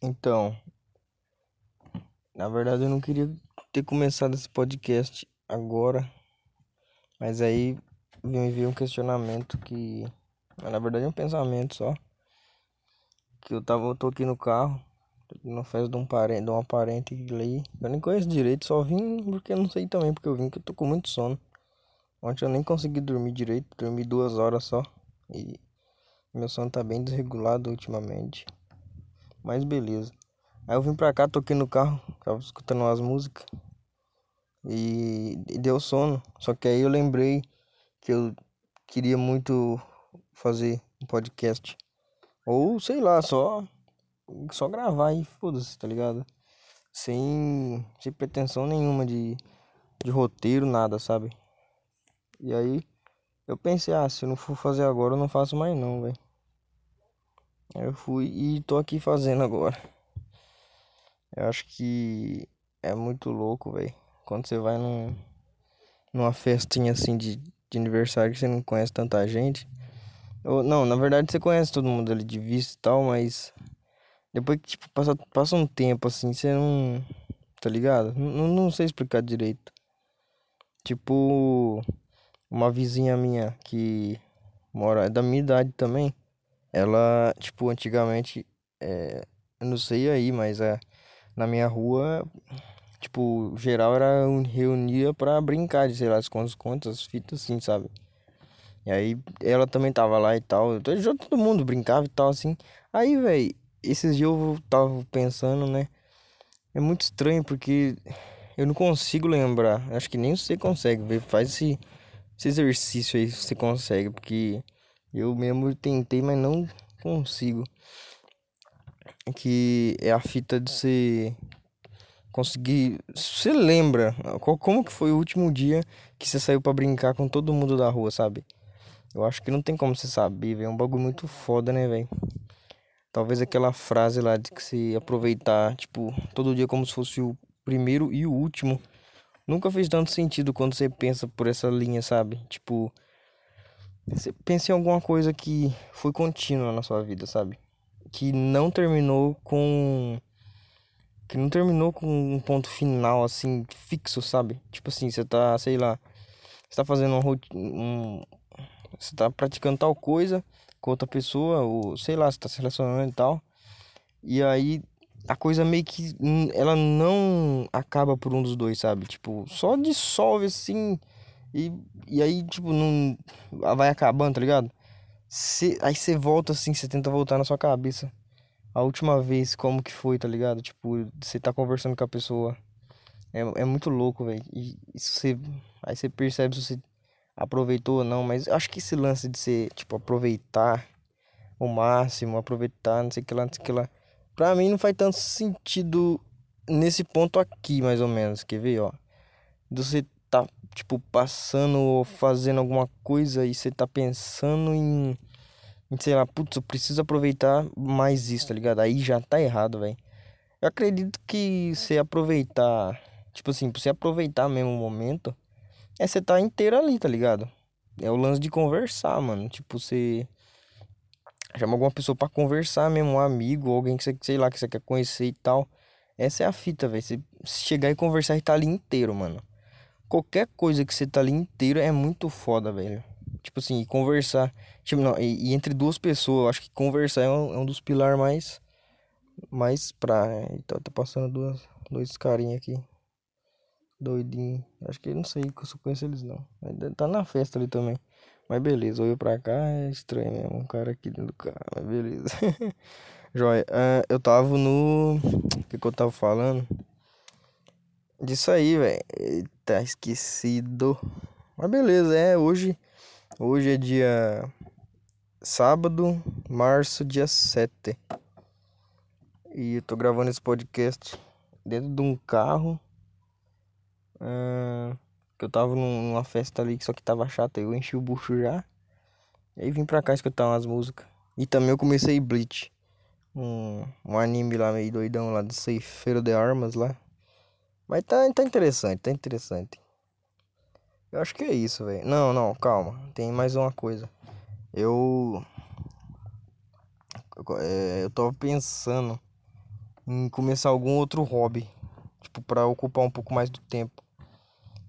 Então, na verdade eu não queria ter começado esse podcast agora, mas aí me veio um questionamento que, na verdade é um pensamento só, que eu tava, eu tô aqui no carro, na festa de um parente, de uma parente ali, eu nem conheço direito, só vim porque eu não sei também, porque eu vim que eu tô com muito sono. Ontem eu nem consegui dormir direito, dormi duas horas só, e meu sono tá bem desregulado ultimamente. Mas beleza. Aí eu vim pra cá, toquei no carro, tava escutando umas músicas. E, deu sono. Só que aí eu lembrei que eu queria muito fazer um podcast. Ou sei lá, só só gravar e foda-se, tá ligado? Sem, sem pretensão nenhuma de, de roteiro, nada, sabe? E aí eu pensei, ah, se eu não for fazer agora, eu não faço mais não, velho. Eu fui e tô aqui fazendo agora. Eu acho que é muito louco, velho. Quando você vai num, numa festinha assim de, de aniversário que você não conhece tanta gente. Ou, não, na verdade você conhece todo mundo ali de vista e tal, mas depois que tipo, passa, passa um tempo assim, você não. Tá ligado? Não, não sei explicar direito. Tipo, uma vizinha minha que mora é da minha idade também. Ela, tipo, antigamente, é, eu não sei aí, mas é, na minha rua, tipo, geral era reunia pra brincar de, sei lá, esconde contas, fitas assim, sabe? E aí ela também tava lá e tal, todo mundo brincava e tal, assim. Aí, velho, esses dias eu tava pensando, né? É muito estranho porque eu não consigo lembrar. Acho que nem você consegue ver. Faz esse, esse exercício aí se você consegue, porque eu mesmo tentei, mas não consigo. Que é a fita de você conseguir. Você lembra como que foi o último dia que você saiu para brincar com todo mundo da rua, sabe? Eu acho que não tem como você saber, velho. É um bagulho muito foda, né, velho? Talvez aquela frase lá de que se aproveitar, tipo, todo dia como se fosse o primeiro e o último. Nunca fez tanto sentido quando você pensa por essa linha, sabe? Tipo, pensa em alguma coisa que foi contínua na sua vida, sabe? Que não terminou com. Que não terminou com um ponto final, assim, fixo, sabe? Tipo assim, você tá, sei lá. Você tá fazendo um. um você tá praticando tal coisa com outra pessoa, ou sei lá, você tá se relacionando e tal. E aí a coisa meio que. Ela não acaba por um dos dois, sabe? Tipo, só dissolve assim e, e aí, tipo, não. Vai acabando, tá ligado? Cê, aí você volta assim, você tenta voltar na sua cabeça. A última vez, como que foi, tá ligado? Tipo, você tá conversando com a pessoa. É, é muito louco, velho. E você. Aí você percebe se você aproveitou ou não. Mas acho que esse lance de você, tipo, aproveitar o máximo, aproveitar, não sei o que lá, não sei o que lá. Pra mim não faz tanto sentido nesse ponto aqui, mais ou menos. Quer ver, ó? De você tipo, passando ou fazendo alguma coisa e você tá pensando em, em sei lá, putz, eu preciso aproveitar mais isso, tá ligado? Aí já tá errado, velho. Eu acredito que você aproveitar, tipo assim, você aproveitar mesmo o momento, é você tá inteiro ali, tá ligado? É o lance de conversar, mano. Tipo, você chama alguma pessoa para conversar mesmo, um amigo, alguém que você, sei lá, que você quer conhecer e tal. Essa é a fita, velho. Você chegar e conversar e tá ali inteiro, mano qualquer coisa que você tá ali inteiro é muito foda, velho. Tipo assim, conversar. Tipo, não, e, e entre duas pessoas, eu acho que conversar é um, é um dos pilares mais. Mais pra. Então, tá passando duas, dois carinha aqui. Doidinho. Acho que não sei que eu conheço eles não. Tá na festa ali também. Mas beleza, olho pra cá é estranho mesmo. Um cara aqui dentro do carro, mas beleza. Joia, uh, eu tava no. O que, que eu tava falando? Disso aí, velho. Tá esquecido. Mas beleza, é hoje. Hoje é dia sábado, março, dia 7. E eu tô gravando esse podcast dentro de um carro. Que eu tava numa festa ali, só que tava chato. Eu enchi o bucho já. E aí vim pra cá escutar umas músicas. E também eu comecei Bleach. Um, um anime lá meio doidão lá do Ceifeiro de Armas lá. Mas tá, tá interessante, tá interessante. Eu acho que é isso, velho. Não, não, calma. Tem mais uma coisa. Eu. É, eu tava pensando em começar algum outro hobby, tipo, para ocupar um pouco mais do tempo.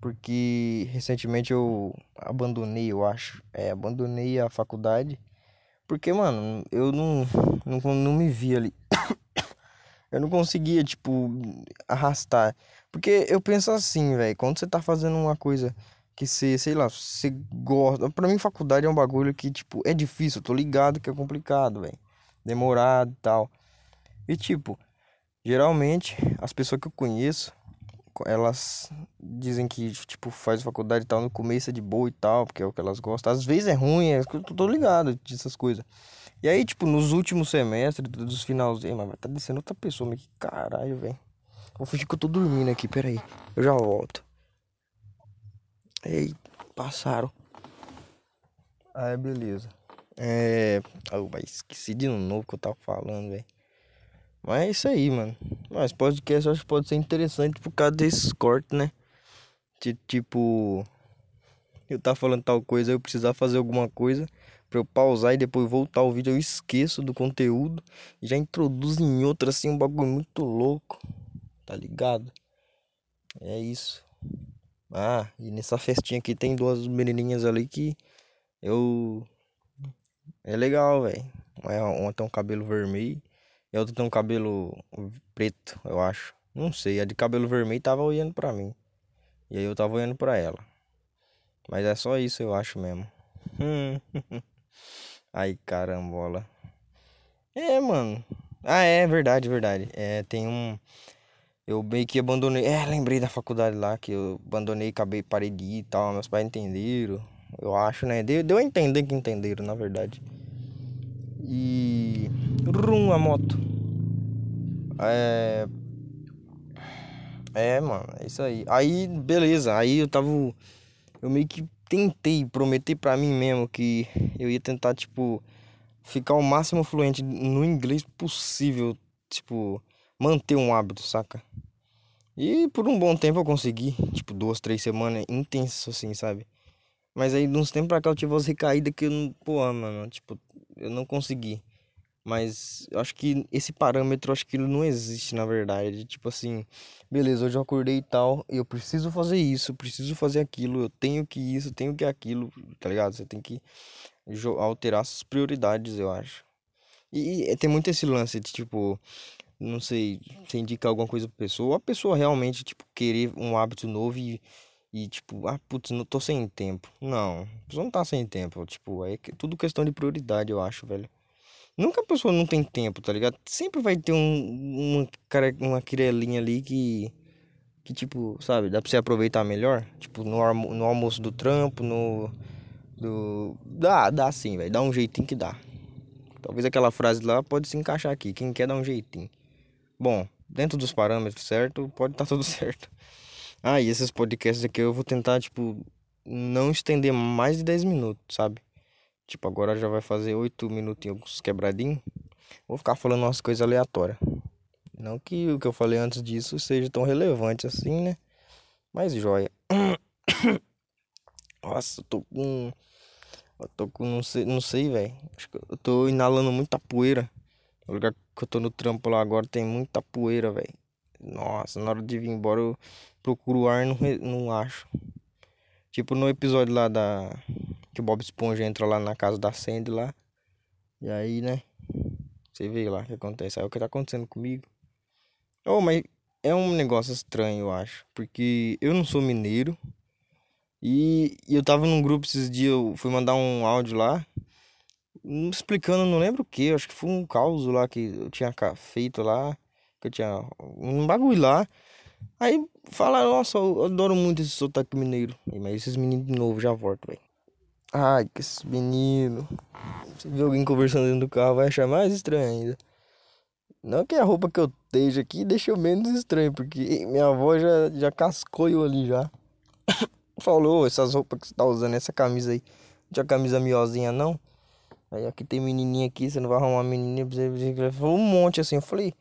Porque recentemente eu abandonei, eu acho, é, abandonei a faculdade. Porque, mano, eu não, não, não me via ali. eu não conseguia, tipo, arrastar. Porque eu penso assim, velho, quando você tá fazendo uma coisa que você, sei lá, você gosta. Pra mim, faculdade é um bagulho que, tipo, é difícil, tô ligado que é complicado, velho. Demorado e tal. E, tipo, geralmente, as pessoas que eu conheço, elas dizem que, tipo, faz faculdade e tal, no começo é de boa e tal, porque é o que elas gostam. Às vezes é ruim, é, eu tô ligado dessas coisas. E aí, tipo, nos últimos semestres, dos finalzinhos, mas tá descendo outra pessoa, mas que caralho, velho. Vou fingir que eu tô dormindo aqui, peraí. Eu já volto. Ei, passaram. Aí, beleza. É. Oh, esqueci de novo que eu tava falando, velho. Mas é isso aí, mano. Mas podcast eu acho que pode ser interessante por causa desses cortes, né? Tipo, eu tava falando tal coisa, eu precisar fazer alguma coisa pra eu pausar e depois voltar o vídeo, eu esqueço do conteúdo e já introduzo em outra assim, um bagulho muito louco, tá ligado? É isso. Ah, e nessa festinha aqui tem duas menininhas ali que eu. É legal, velho. Uma tem um cabelo vermelho e a outra tem um cabelo preto, eu acho. Não sei, a de cabelo vermelho tava olhando pra mim. E aí eu tava olhando pra ela. Mas é só isso, eu acho mesmo. Ai, carambola. É, mano. Ah, é verdade, verdade. É, tem um. Eu meio que abandonei. É, lembrei da faculdade lá que eu abandonei, acabei, parei de ir e tal. Meus pais entenderam. Eu acho, né? Deu, deu a entender que entenderam, na verdade. E. Rum a moto. É. É, mano, é isso aí. Aí, beleza. Aí eu tava. Eu meio que tentei prometer para mim mesmo que eu ia tentar, tipo, ficar o máximo fluente no inglês possível. Tipo, manter um hábito, saca? E por um bom tempo eu consegui, tipo, duas, três semanas intenso assim, sabe? Mas aí, de uns tempos pra cá, eu tive umas recaídas que eu não. Pô, mano, tipo, eu não consegui. Mas eu acho que esse parâmetro, acho que não existe na verdade. Tipo assim, beleza, hoje eu acordei e tal, eu preciso fazer isso, preciso fazer aquilo, eu tenho que isso, tenho que aquilo, tá ligado? Você tem que alterar suas prioridades, eu acho. E, e tem muito esse lance de tipo, não sei, você indica alguma coisa pra pessoa, ou a pessoa realmente, tipo, querer um hábito novo e, e tipo, ah, putz, não tô sem tempo. Não, a pessoa não tá sem tempo, tipo, é tudo questão de prioridade, eu acho, velho. Nunca a pessoa não tem tempo, tá ligado? Sempre vai ter um, uma, uma quirelinha ali que, que, tipo, sabe, dá pra você aproveitar melhor. Tipo, no, almo no almoço do trampo, no. Do... Dá, dá sim, velho. Dá um jeitinho que dá. Talvez aquela frase lá pode se encaixar aqui. Quem quer dar um jeitinho. Bom, dentro dos parâmetros certo, pode estar tá tudo certo. Ah, e esses podcasts aqui eu vou tentar, tipo, não estender mais de 10 minutos, sabe? Tipo, agora já vai fazer 8 minutinhos quebradinho. Vou ficar falando umas coisas aleatórias. Não que o que eu falei antes disso seja tão relevante assim, né? Mas joia. Nossa, eu tô com. Eu tô com. Não sei, não sei velho. Acho que eu tô inalando muita poeira. O lugar que eu tô no trampo lá agora tem muita poeira, velho. Nossa, na hora de vir embora eu procuro ar e não, não acho. Tipo no episódio lá da que o Bob Esponja entra lá na casa da Sandy lá. E aí, né? Você vê lá o que acontece. Aí o que tá acontecendo comigo. Oh, mas é um negócio estranho, eu acho. Porque eu não sou mineiro. E, e eu tava num grupo esses dias, eu fui mandar um áudio lá. Explicando, não lembro o que. Acho que foi um caos lá que eu tinha feito lá. Que eu tinha um bagulho lá. Aí falaram, nossa, eu adoro muito esse sotaque mineiro. Mas esses meninos de novo já voltam, velho. Ai, que esse menino. Se ver alguém conversando dentro do carro, vai achar mais estranho ainda. Não que a roupa que eu esteja aqui deixa menos estranho, porque minha avó já, já cascou eu ali já. Falou, essas roupas que você tá usando, essa camisa aí. Não tinha camisa miozinha não? Aí aqui tem menininha aqui, você não vai arrumar uma menininha. Falou um monte assim, eu falei.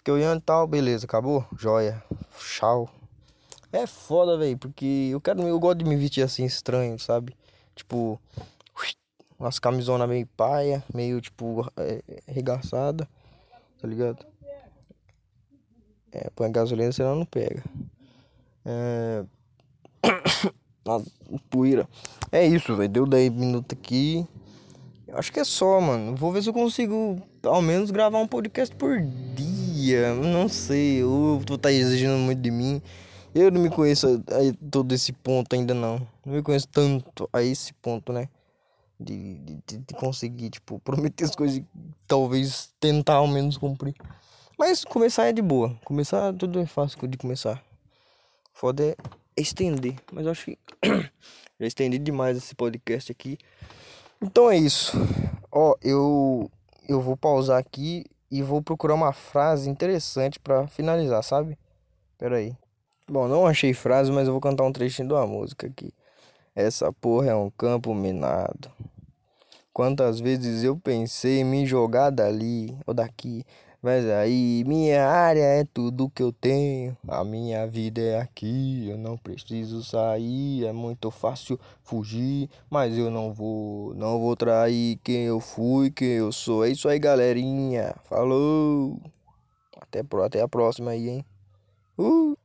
Fiquei olhando e tal, beleza, acabou? Joia. Tchau. É foda, velho, porque eu quero, eu gosto de me vestir assim estranho, sabe? Tipo, umas camisonas meio paia, meio tipo é, arregaçada, tá ligado? É, põe gasolina, senão não pega. É... poeira. É isso, velho. Deu 10 minutos aqui. Acho que é só, mano. Vou ver se eu consigo ao menos gravar um podcast por dia. Não sei. Ou tu tá exigindo muito de mim. Eu não me conheço a todo esse ponto ainda não. Não me conheço tanto a esse ponto, né? De, de, de conseguir, tipo, prometer as coisas e talvez tentar ao menos cumprir. Mas começar é de boa. Começar tudo é fácil de começar. Foda é estender. Mas eu acho que já estendi demais esse podcast aqui. Então é isso. Ó, eu eu vou pausar aqui e vou procurar uma frase interessante para finalizar, sabe? Pera aí. Bom, não achei frase, mas eu vou cantar um trechinho de uma música aqui. Essa porra é um campo minado. Quantas vezes eu pensei em me jogar dali ou daqui, mas aí minha área é tudo que eu tenho. A minha vida é aqui, eu não preciso sair, é muito fácil fugir, mas eu não vou, não vou trair quem eu fui, quem eu sou. É isso aí, galerinha. Falou. Até, até a próxima aí, hein? Uh!